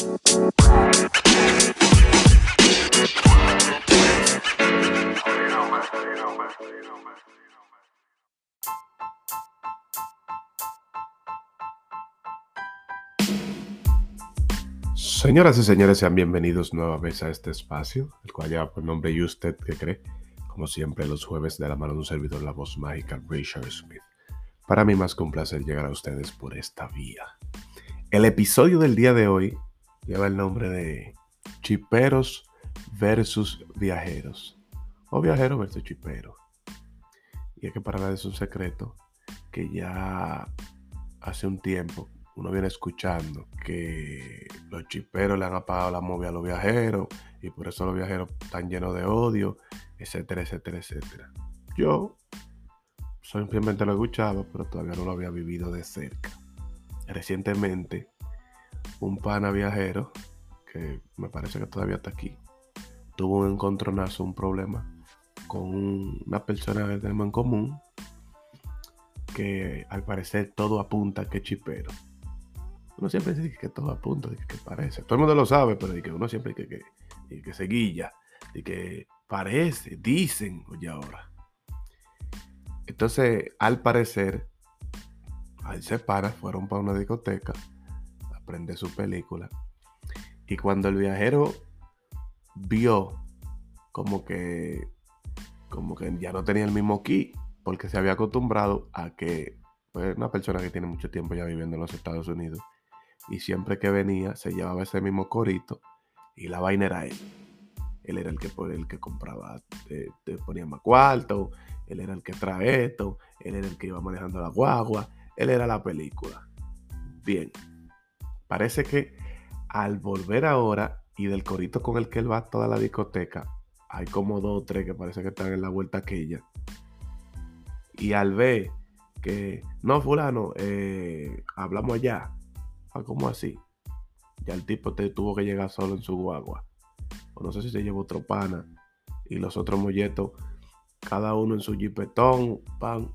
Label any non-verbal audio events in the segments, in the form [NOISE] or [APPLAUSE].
Señoras y señores, sean bienvenidos nueva vez a este espacio, el cual lleva por nombre ¿Y usted que cree? Como siempre, los jueves de la mano de un servidor, la voz mágica Richard Smith. Para mí más que un placer llegar a ustedes por esta vía. El episodio del día de hoy lleva el nombre de Chiperos versus Viajeros. O Viajero versus Chipero. Y es que para nada es un secreto que ya hace un tiempo uno viene escuchando que los chiperos le han apagado la movia a los viajeros y por eso los viajeros están llenos de odio, etcétera, etcétera, etcétera. Yo simplemente lo escuchaba, pero todavía no lo había vivido de cerca. Recientemente, un pana viajero, que me parece que todavía está aquí, tuvo un encontronazo, un problema con una persona que tenemos en común, que al parecer todo apunta que chipero. Uno siempre dice que todo apunta, que, que parece. Todo el mundo lo sabe, pero que uno siempre que, que, que se guilla, que parece, dicen, oye ahora. Entonces, al parecer, ahí se para, fueron para una discoteca a prender su película. Y cuando el viajero vio como que, como que ya no tenía el mismo ki, porque se había acostumbrado a que pues, una persona que tiene mucho tiempo ya viviendo en los Estados Unidos y siempre que venía se llevaba ese mismo corito y la vaina era él. Él era el que, el que compraba, te, ponía más cuarto, él era el que trae esto, él era el que iba manejando la guagua, él era la película. Bien, parece que al volver ahora y del corito con el que él va a toda la discoteca, hay como dos o tres que parece que están en la vuelta aquella. Y al ver que, no, fulano, eh, hablamos allá, Ah, ¿cómo así? Ya el tipo te tuvo que llegar solo en su guagua. O no sé si se llevó otro pana. Y los otros molletos, cada uno en su jipetón, pan,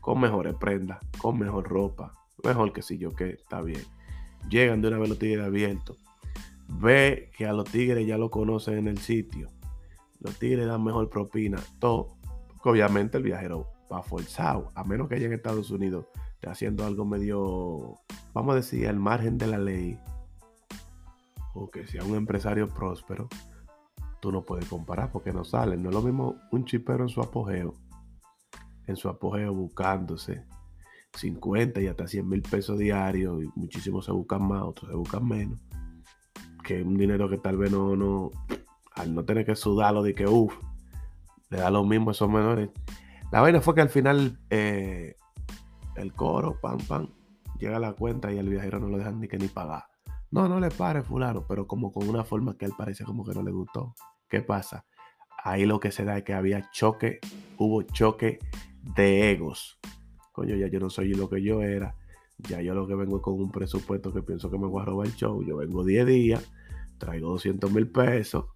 con mejores prendas, con mejor ropa. Mejor que si yo que está bien. Llegan de una vez los tigres abiertos. Ve que a los tigres ya lo conocen en el sitio. Los tigres dan mejor propina. Todo. Porque obviamente el viajero va forzado. A menos que haya en Estados Unidos haciendo algo medio, vamos a decir, al margen de la ley, o que sea un empresario próspero, tú no puedes comparar porque no sale. No es lo mismo un chipero en su apogeo, en su apogeo buscándose 50 y hasta 100 mil pesos diarios, y muchísimos se buscan más, otros se buscan menos, que un dinero que tal vez no, no al no tener que sudarlo de que, uff, le da lo mismo a esos menores. La vaina fue que al final eh, el coro, pam, pam, llega a la cuenta y el viajero no lo dejan ni que ni pagar. No, no le pare, fulano, pero como con una forma que él parece como que no le gustó. ¿Qué pasa? Ahí lo que se da es que había choque, hubo choque de egos. Ya yo no soy lo que yo era. Ya yo lo que vengo con un presupuesto que pienso que me voy a robar el show. Yo vengo 10 días, traigo 200 mil pesos.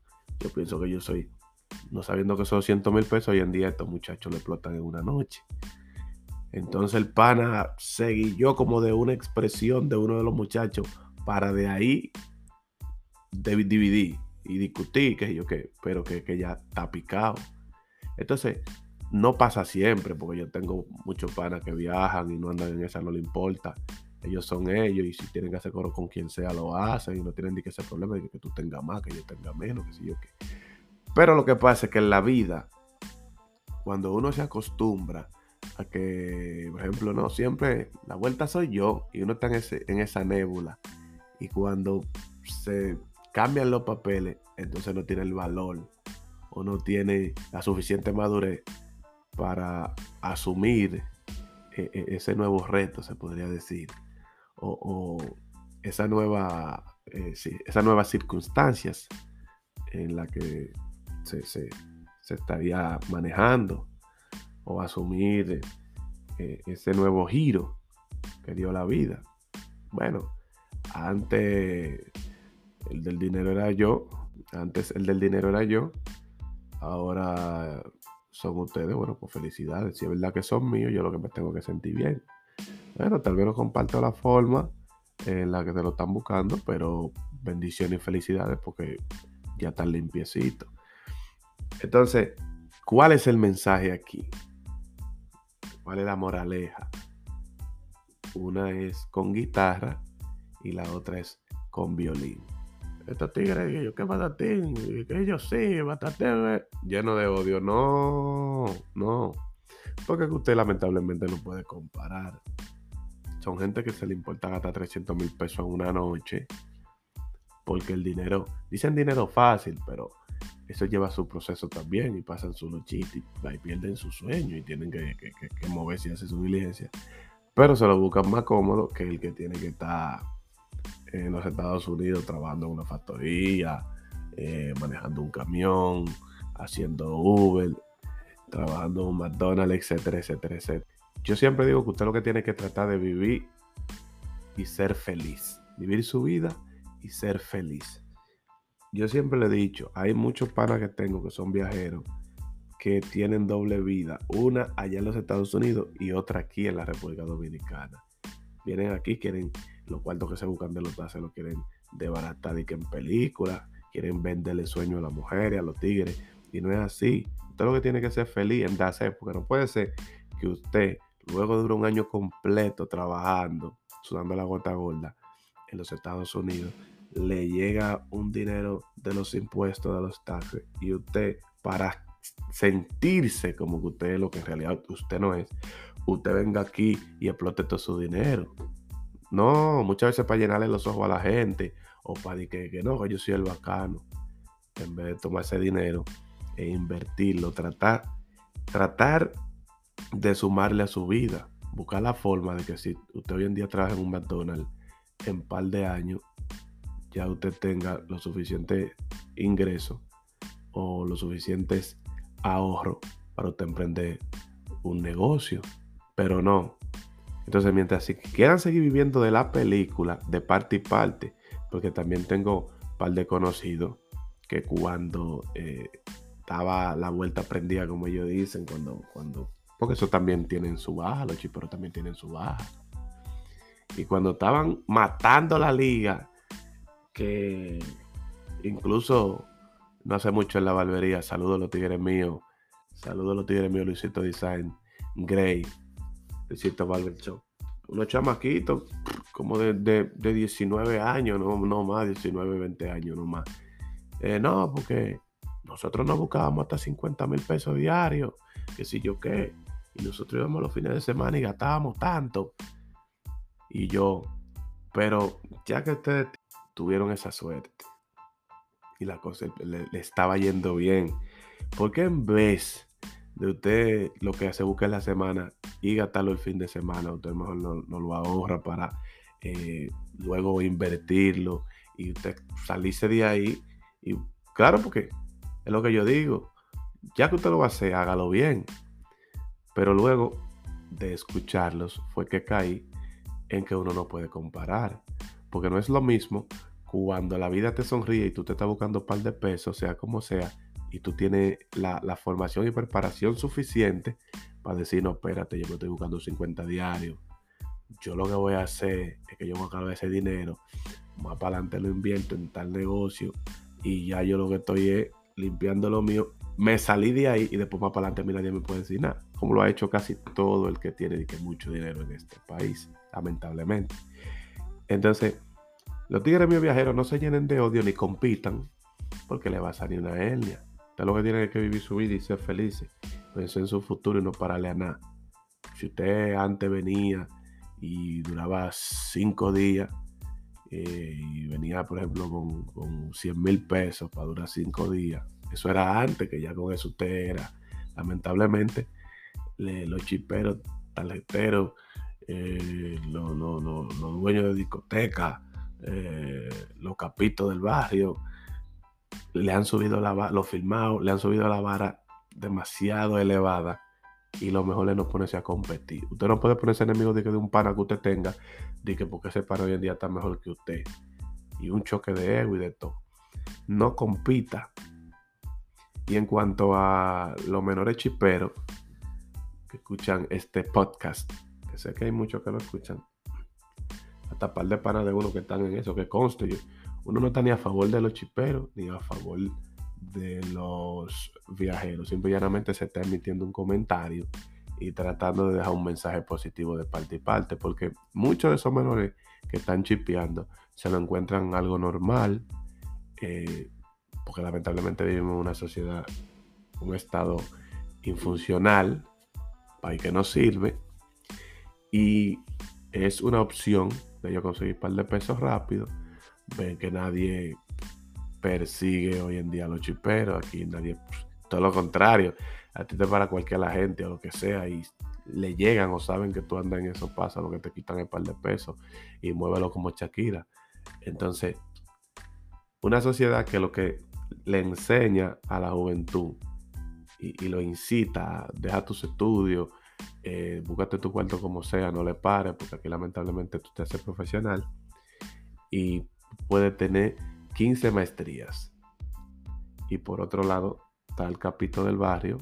Yo pienso que yo soy, no sabiendo que son 200 mil pesos, hoy en día estos muchachos le explotan en una noche. Entonces el pana seguí como de una expresión de uno de los muchachos para de ahí dividir y discutir, que yo qué, pero que, que, ya está picado. Entonces, no pasa siempre, porque yo tengo muchos panas que viajan y no andan en esa, no le importa. Ellos son ellos y si tienen que hacer coro con quien sea, lo hacen y no tienen ni que ese problema de que tú tengas más, que yo tenga menos, que sé yo qué. Pero lo que pasa es que en la vida, cuando uno se acostumbra a que, por ejemplo, no, siempre la vuelta soy yo y uno está en, ese, en esa nébula. Y cuando se cambian los papeles, entonces no tiene el valor o no tiene la suficiente madurez para asumir e, e, ese nuevo reto, se podría decir, o, esa nueva, eh, esas nuevas circunstancias en las que se, se, se estaría manejando o asumir eh, ese nuevo giro que dio la vida. Bueno, antes el del dinero era yo, antes el del dinero era yo, ahora son ustedes, bueno, pues felicidades, si es verdad que son míos, yo lo que me tengo que sentir bien. Bueno, tal vez no comparto la forma en la que te lo están buscando, pero bendiciones y felicidades porque ya están limpiecito. Entonces, ¿cuál es el mensaje aquí? ¿Cuál es la moraleja? Una es con guitarra y la otra es con violín. Estos tigres, yo qué batatín, que ellos sí, batatín, lleno de odio. No, no. Porque usted lamentablemente no puede comparar. Son gente que se le importa gastar 300 mil pesos en una noche. Porque el dinero, dicen dinero fácil, pero eso lleva su proceso también y pasan su luchita y, pierden su sueño y tienen que, moverse y hacer su diligencia. Pero se lo buscan más cómodo que el que tiene que estar en los Estados Unidos trabajando en una factoría, eh, manejando un camión, haciendo Uber, trabajando en un McDonald's, etcétera, etcétera, etcétera. Yo siempre digo que usted lo que tiene que tratar de vivir y ser feliz. Vivir su vida y ser feliz. Yo siempre le he dicho, hay muchos panas que tengo que son viajeros que tienen doble vida. Una allá en los Estados Unidos y otra aquí en la República Dominicana. Vienen aquí, quieren los cuartos que se buscan de los se lo quieren desbaratar y que en películas, quieren venderle sueño a las mujeres, a los tigres. Y no es así. Usted lo que tiene que ser feliz en darse, porque no puede ser que usted, luego de un año completo trabajando, sudando la gota gorda en los Estados Unidos, le llega un dinero de los impuestos, de los taxes, y usted, para sentirse como que usted es lo que en realidad usted no es, usted venga aquí y explote todo su dinero. No, muchas veces para llenarle los ojos a la gente o para que, no, que yo soy el bacano. En vez de tomar ese dinero e invertirlo, tratar, tratar de sumarle a su vida. Buscar la forma de que si usted hoy en día trabaja en un McDonald's, en par de años, ya usted tenga lo suficiente ingreso o los suficientes ahorros para usted emprender un negocio. Pero no, entonces, mientras si quieran seguir viviendo de la película, de parte y parte, porque también tengo un par de conocidos que cuando eh, estaba la vuelta prendida, como ellos dicen, cuando, cuando, porque eso también tienen su baja, los chiperos también tienen su baja. Y cuando estaban matando la liga, que incluso no hace mucho en la barbería, saludos a los tigres míos, saludos a los tigres míos, Luisito Design, Gray, Luisito Barber Show. Unos chamaquitos como de, de, 19 años, no, no, más, 19, 20 años, no más. Eh, no, porque nosotros nos buscábamos hasta 50 mil pesos diarios, que si yo qué. Y nosotros íbamos los fines de semana y gastábamos tanto. Y yo, pero ya que ustedes tuvieron esa suerte y la cosa le, le estaba yendo bien, ¿por qué en vez de usted lo que hace busca en la semana y gastarlo el fin de semana, usted mejor no, lo ahorra para eh, luego invertirlo y usted salirse de ahí. Y claro, porque es lo que yo digo, ya que usted lo va a hacer, hágalo bien. Pero luego de escucharlos fue que caí en que uno no puede comparar. Porque no es lo mismo cuando la vida te sonríe y tú te estás buscando un par de pesos, sea como sea, y tú tienes la, formación y preparación suficiente para decir, no, espérate, yo me estoy buscando 50 diarios. Yo lo que voy a hacer es que yo voy a ese dinero, más para adelante lo invierto en tal negocio y ya yo lo que estoy es limpiando lo mío. Me salí de ahí y después más para adelante a mí nadie me puede decir nada, como lo ha hecho casi todo el que tiene que mucho dinero en este país, lamentablemente. Entonces, los tigres míos viajeros no se llenen de odio ni compitan porque le va a salir una hernia. Usted lo que tiene que vivir su vida y ser feliz. Pensar en su futuro y no pararle a nada. Si usted antes venía y duraba cinco días eh, y venía, por ejemplo, con, con 100 mil pesos para durar cinco días, eso era antes, que ya con eso usted era. Lamentablemente, los chiperos, tarjeteros, eh, los, dueños de discoteca, eh, los capitos del barrio, le han subido la vara, lo filmado, le han subido la vara demasiado elevada y lo mejor es no ponerse a competir. Usted no puede ponerse enemigo de, que de un pana que usted tenga, de que porque ese pana hoy en día está mejor que usted. Y un choque de ego y de todo. No compita. Y en cuanto a los menores chiperos que escuchan este podcast, que sé que hay muchos que lo escuchan, hasta par de panas de uno que están en eso, que conste yo uno no está ni a favor de los chiperos ni a favor de los viajeros. Simplemente se está emitiendo un comentario y tratando de dejar un mensaje positivo de parte y parte, porque muchos de esos menores que están chipeando se lo encuentran algo normal, eh, porque lamentablemente vivimos en una sociedad, un estado infuncional, país que no sirve, y es una opción de yo conseguir un par de pesos rápido. Ven que nadie persigue hoy en día a los chiperos, aquí nadie, todo lo contrario, a ti te para cualquier agente o lo que sea y le llegan o saben que tú andas en eso, pasa lo que te quitan el par de pesos y muévelo como Shakira. Entonces, una sociedad que lo que le enseña a la juventud y, lo incita, deja tus estudios, eh, búscate tu cuarto como sea, no le pares, porque aquí lamentablemente tú te haces profesional y puedes tener 15 maestrías. Y por otro lado está el capítulo del barrio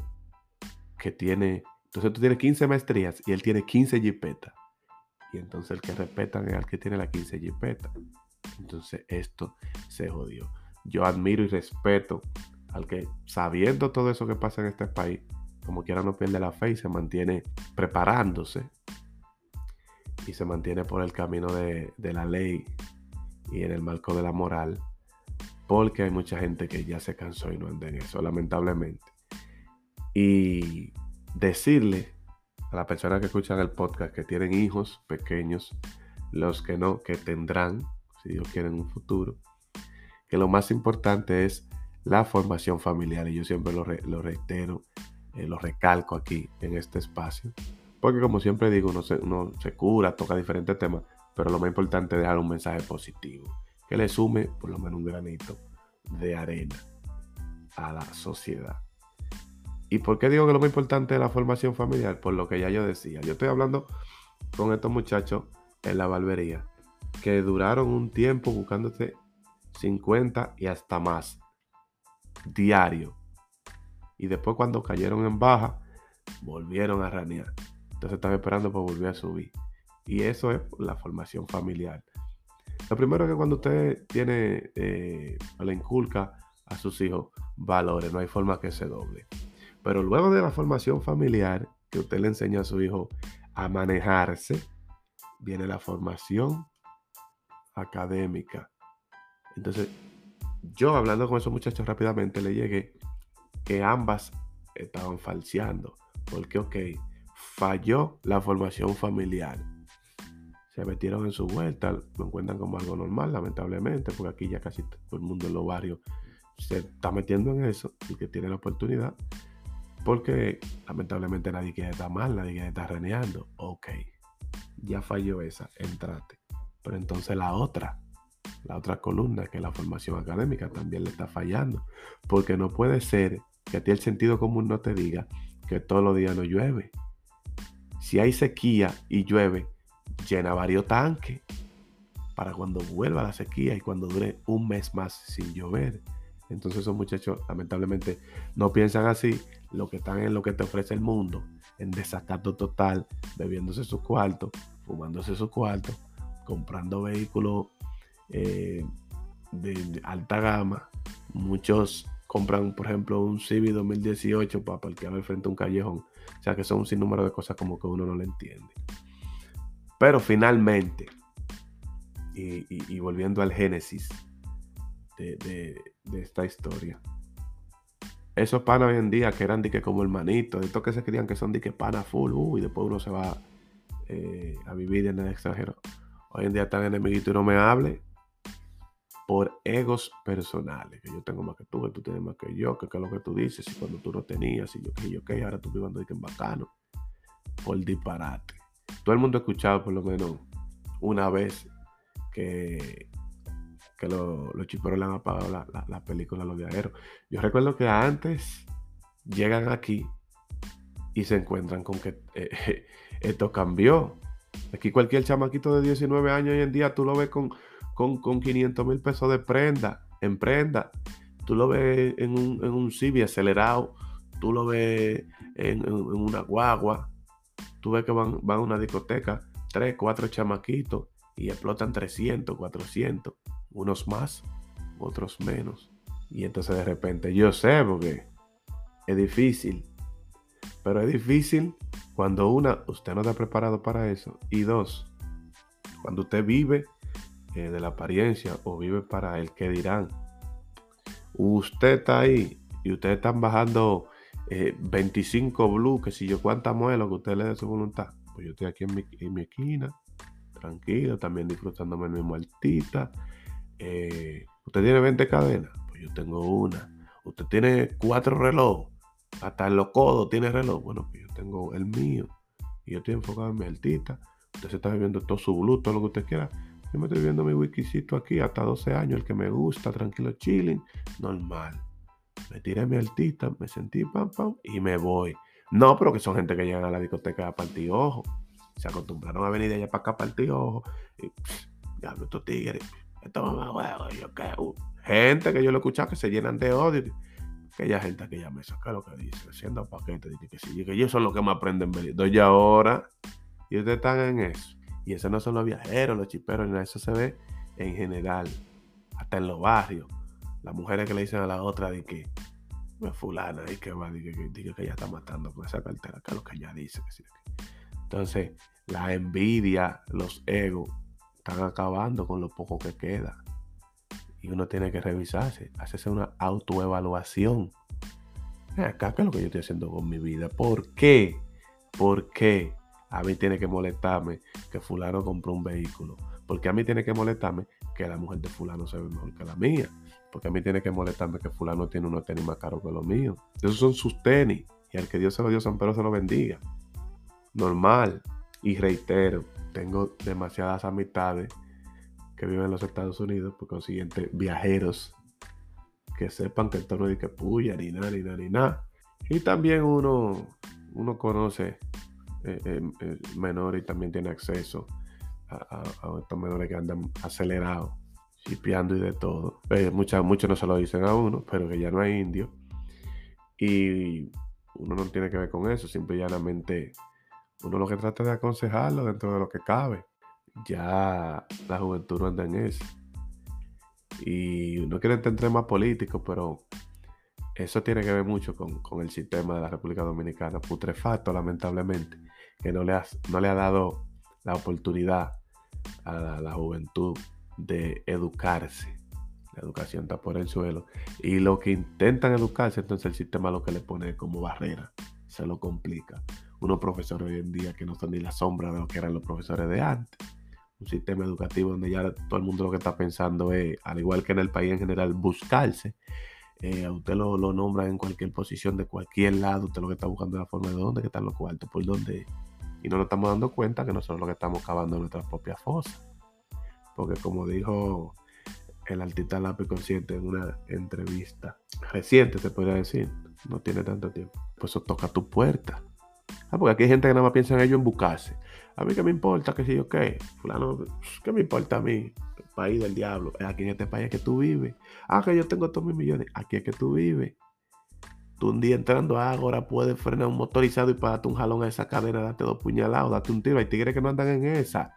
que tiene, entonces tú tienes 15 maestrías y él tiene 15 jipetas. Y entonces el que respetan es el que tiene la 15 jipetas. Entonces esto se jodió. Yo admiro y respeto al que sabiendo todo eso que pasa en este país, como quiera no pierde la fe y se mantiene preparándose y se mantiene por el camino de, la ley y en el marco de la moral, porque hay mucha gente que ya se cansó y no anda en eso, lamentablemente. Y decirle a las personas que escuchan el podcast que tienen hijos pequeños, los que no, que tendrán, si Dios quiere en un futuro, que lo más importante es la formación familiar. Y yo siempre lo, reitero, eh, lo recalco aquí en este espacio. Porque como siempre digo, uno se, uno se cura, toca diferentes temas, pero lo más importante es dejar un mensaje positivo, que le sume por lo menos un granito de arena a la sociedad. ¿Y por qué digo que lo más importante es la formación familiar? Por lo que ya yo decía. Yo estoy hablando con estos muchachos en la barbería que duraron un tiempo buscándote 50 y hasta más diario. Y después cuando cayeron en baja, volvieron a ranear. Entonces están esperando para volver a subir. Y eso es la formación familiar. Lo primero que cuando usted tiene, eh, le inculca a sus hijos valores, no hay forma que se doble. Pero luego de la formación familiar, que usted le enseña a su hijo a manejarse, viene la formación académica. Entonces, yo hablando con esos muchachos rápidamente le llegué que ambas estaban falseando. Porque, ok, falló la formación familiar. Se metieron en su vuelta, lo encuentran como algo normal, lamentablemente, porque aquí ya casi todo el mundo en los barrios se está metiendo en eso y que tiene la oportunidad porque lamentablemente nadie quiere estar mal, nadie quiere estar reneando. Ok, ya falló esa, entrate. Pero entonces la otra, la otra columna, que es la formación académica, también le está fallando. Porque no puede ser que a ti el sentido común no te diga que todos los días no llueve. Si hay sequía y llueve, llena varios tanques para cuando vuelva la sequía y cuando dure un mes más sin llover. Entonces esos muchachos lamentablemente no piensan así, lo que están en lo que te ofrece el mundo, en desacato total, bebiéndose su cuarto, fumándose su cuarto, comprando vehículos eh, de, alta gama. Muchos compran, por ejemplo, un Civic 2018 para parquear frente a un callejón. O sea que son un sinnúmero de cosas como que uno no le entiende. Pero finalmente, y, volviendo al génesis de esta historia, esos panas hoy en día que eran de que como hermanitos, estos que se creían que son de que full, uh, y después uno se va eh, a vivir en el extranjero. Hoy en día están enemiguitos y no me hable por egos personales, que yo tengo más que tú, que tú tienes más que yo, que, qué es lo que tú dices, y cuando tú no tenías, y yo que yo que ahora tú vivando de que bacano, por disparate. Todo el mundo ha escuchado por lo menos una vez que que los chiperos le han apagado la, película a los viajeros. Yo recuerdo que antes llegan aquí y se encuentran con que eh, [LAUGHS] esto cambió. Aquí cualquier chamaquito de 19 años hoy en día tú lo ves con, con, 500 mil pesos de prenda, en prenda. Tú lo ves en un, en un Civi acelerado, tú lo ves en, una guagua, tú ves que van, van a una discoteca, tres, cuatro chamaquitos y explotan 300, 400 Unos más, otros menos. Y entonces de repente, yo sé, porque es difícil. Pero es difícil cuando una, usted no está preparado para eso. Y dos, cuando usted vive eh, de la apariencia o vive para el que dirán. Usted está ahí y ustedes están bajando 25 eh, blue, que si yo cuánta muelo que usted le dé su voluntad. Pues yo estoy aquí en mi, en mi esquina, tranquilo, también disfrutándome el mismo altita. Eh, usted tiene 20 cadenas, pues yo tengo una. Usted tiene cuatro relojes, hasta en los codos tiene reloj. Bueno, pues yo tengo el mío. Y yo estoy enfocado en mi altita. Usted se está viviendo todo su blue, todo lo que usted quiera. Yo me estoy viendo mi wikicito aquí, hasta 12 años, el que me gusta, tranquilo, chilling, normal. Me tiré mi altita, me sentí pam, pam, y me voy. No, pero que son gente que llegan a la discoteca a partir ojo. Se acostumbraron a venir de allá para acá a partir ojo. Y, diablo, estos tigres, esto mamá huevo, yo qué. Uh, gente que yo lo he escuchado que se llenan de odio. Aquella gente que ya me saca lo que dice, haciendo paquetes, dice que sí, que ellos son los que me aprenden venir. Doy ahora, y ustedes están en eso. Y eso no son los viajeros, los chiperos, ni eso se ve en general, hasta en los barrios. Las mujeres que le dicen a la otra de que, me fulana, y que va, de que, que, ella está matando con esa cartera, que es lo que ella dice. Entonces, la envidia, los egos, están acabando con lo poco que queda. Y uno tiene que revisarse, hacerse una autoevaluación. Acá, ¿qué es lo que yo estoy haciendo con mi vida? ¿Por qué? ¿Por qué? a mí tiene que molestarme que fulano compró un vehículo. Porque a mí tiene que molestarme que la mujer de fulano se ve mejor que la mía. Porque a mí tiene que molestarme que fulano tiene unos tenis más caros que los míos. Esos son sus tenis. Y al que Dios se lo dio, San Pedro se lo bendiga. Normal. Y reitero, tengo demasiadas amistades que viven en los Estados Unidos, por consiguiente, viajeros que sepan que esto no es que puya, ni nada, ni nada, ni nada. Y también uno, uno conoce eh, eh, eh, menor y también tiene acceso a, estos menores que andan acelerados, chipeando y de todo. muchos, muchos no se lo dicen a uno, pero que ya no hay indio. Y uno no tiene que ver con eso, simple y llanamente uno lo que trata de aconsejarlo dentro de lo que cabe. Ya la juventud no anda en eso. Y no quiere entender más político, pero eso tiene que ver mucho con, con, el sistema de la República Dominicana, putrefacto lamentablemente que no le, no le ha dado la oportunidad a la, juventud de educarse. La educación está por el suelo. Y lo que intentan educarse, entonces el sistema lo que le pone como barrera, se lo complica. Unos profesores hoy en día que no son ni la sombra de lo que eran los profesores de antes. Un sistema educativo donde ya todo el mundo lo que está pensando es, al igual que en el país en general, buscarse. Eh, a usted lo, lo nombra en cualquier posición de cualquier lado. Usted lo que está buscando es la forma de dónde están los cuartos, por dónde y no nos estamos dando cuenta que nosotros lo que estamos cavando nuestras propias fosas. Porque como dijo el artista lápiz consciente en una entrevista reciente, se podría decir, no tiene tanto tiempo, pues eso toca tu puerta. Ah, porque aquí hay gente que nada más piensa en ello en buscarse. A mí qué me importa, que si yo qué, fulano, ¿qué me importa a mí? El país del diablo. Aquí en este país es que tú vives. Ah, que yo tengo todos mis millones. Aquí es que tú vives. Tú un día entrando a Ágora puedes frenar un motorizado y para darte un jalón a esa cadena, darte dos puñalados, date un tiro. Hay tigres que no andan en esa.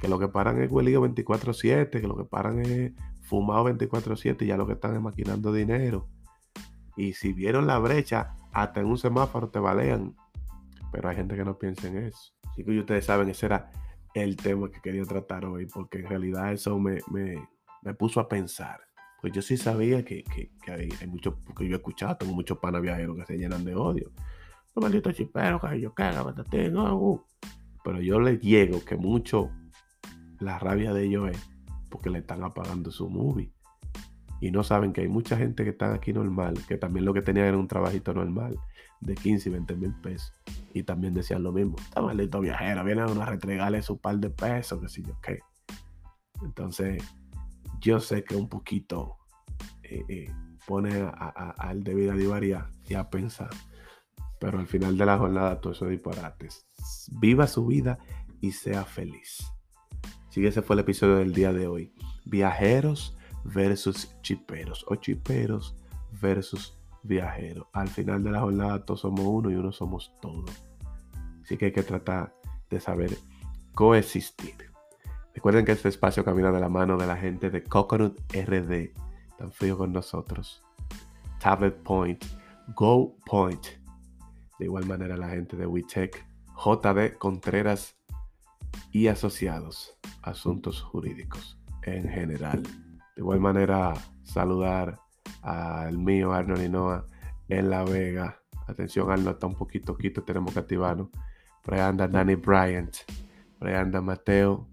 Que lo que paran es huelío 24-7, que lo que paran es fumado 24-7 y ya lo que están es maquinando dinero. Y si vieron la brecha, hasta en un semáforo te balean. Pero hay gente que no piensa en eso. Así que ustedes saben, ese era el tema que quería tratar hoy, porque en realidad eso me, me, me puso a pensar pues yo sí sabía que, hay, hay muchos, porque yo he escuchado, tengo muchos panas viajeros que se llenan de odio. Los malditos chiperos, que yo caga, no, uh. Pero yo les llego que mucho la rabia de ellos es porque le están apagando su movie. Y no saben que hay mucha gente que está aquí normal, que también lo que tenía era un trabajito normal de 15 y 20 mil pesos. Y también decían lo mismo. Está maldito viajero, viene a una retregarle su par de pesos, que si yo qué. Entonces, yo sé que un poquito eh, eh, pone al de vida divaria y a pensar, pero al final de la jornada todo eso es disparates. Viva su vida y sea feliz. Que ese fue el episodio del día de hoy. Viajeros versus chiperos o chiperos versus viajeros. Al final de la jornada todos somos uno y uno somos todos. Así que hay que tratar de saber coexistir. Recuerden que este espacio camina de la mano de la gente de Coconut RD, tan frío con nosotros. Tablet Point, Go Point. De igual manera la gente de WeTech, JD Contreras y asociados, asuntos jurídicos en general. De igual manera saludar al mío Arnold Noah en La Vega. Atención, Arnold está un poquito quito, tenemos que activarnos. Por ahí anda Danny Bryant. Por Mateo.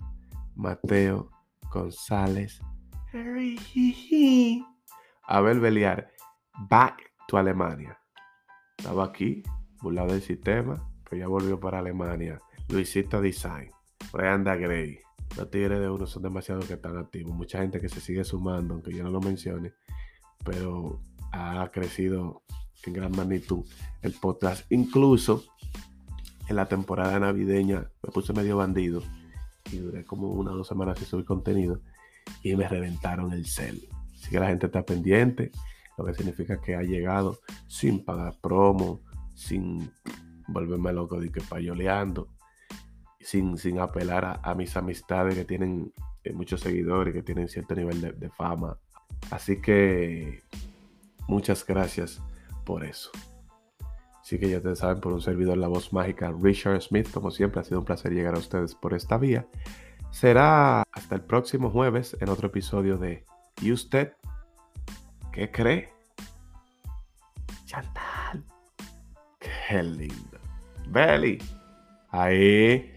Mateo González. Abel Beliar. Back to Alemania. Estaba aquí, burlado del sistema, pero ya volvió para Alemania. Luisito Design. Por ahí anda Gray. Los tigres de uno son demasiado que están activos. Mucha gente que se sigue sumando, aunque yo no lo mencione. Pero ha crecido en gran magnitud el podcast. Incluso en la temporada navideña me puse medio bandido y duré como una o dos semanas sin subir contenido y me reventaron el cel. Así que la gente está pendiente, lo que significa que ha llegado sin pagar promo, sin volverme loco de que payoleando, sin, sin apelar a, mis amistades que tienen eh, muchos seguidores, que tienen cierto nivel de fama. Así que muchas gracias por eso. Así que ya ustedes saben, por un servidor La Voz Mágica, Richard Smith, como siempre, ha sido un placer llegar a ustedes por esta vía. Será hasta el próximo jueves en otro episodio de ¿Y usted qué cree? Chantal. Qué lindo. Belly. Ahí.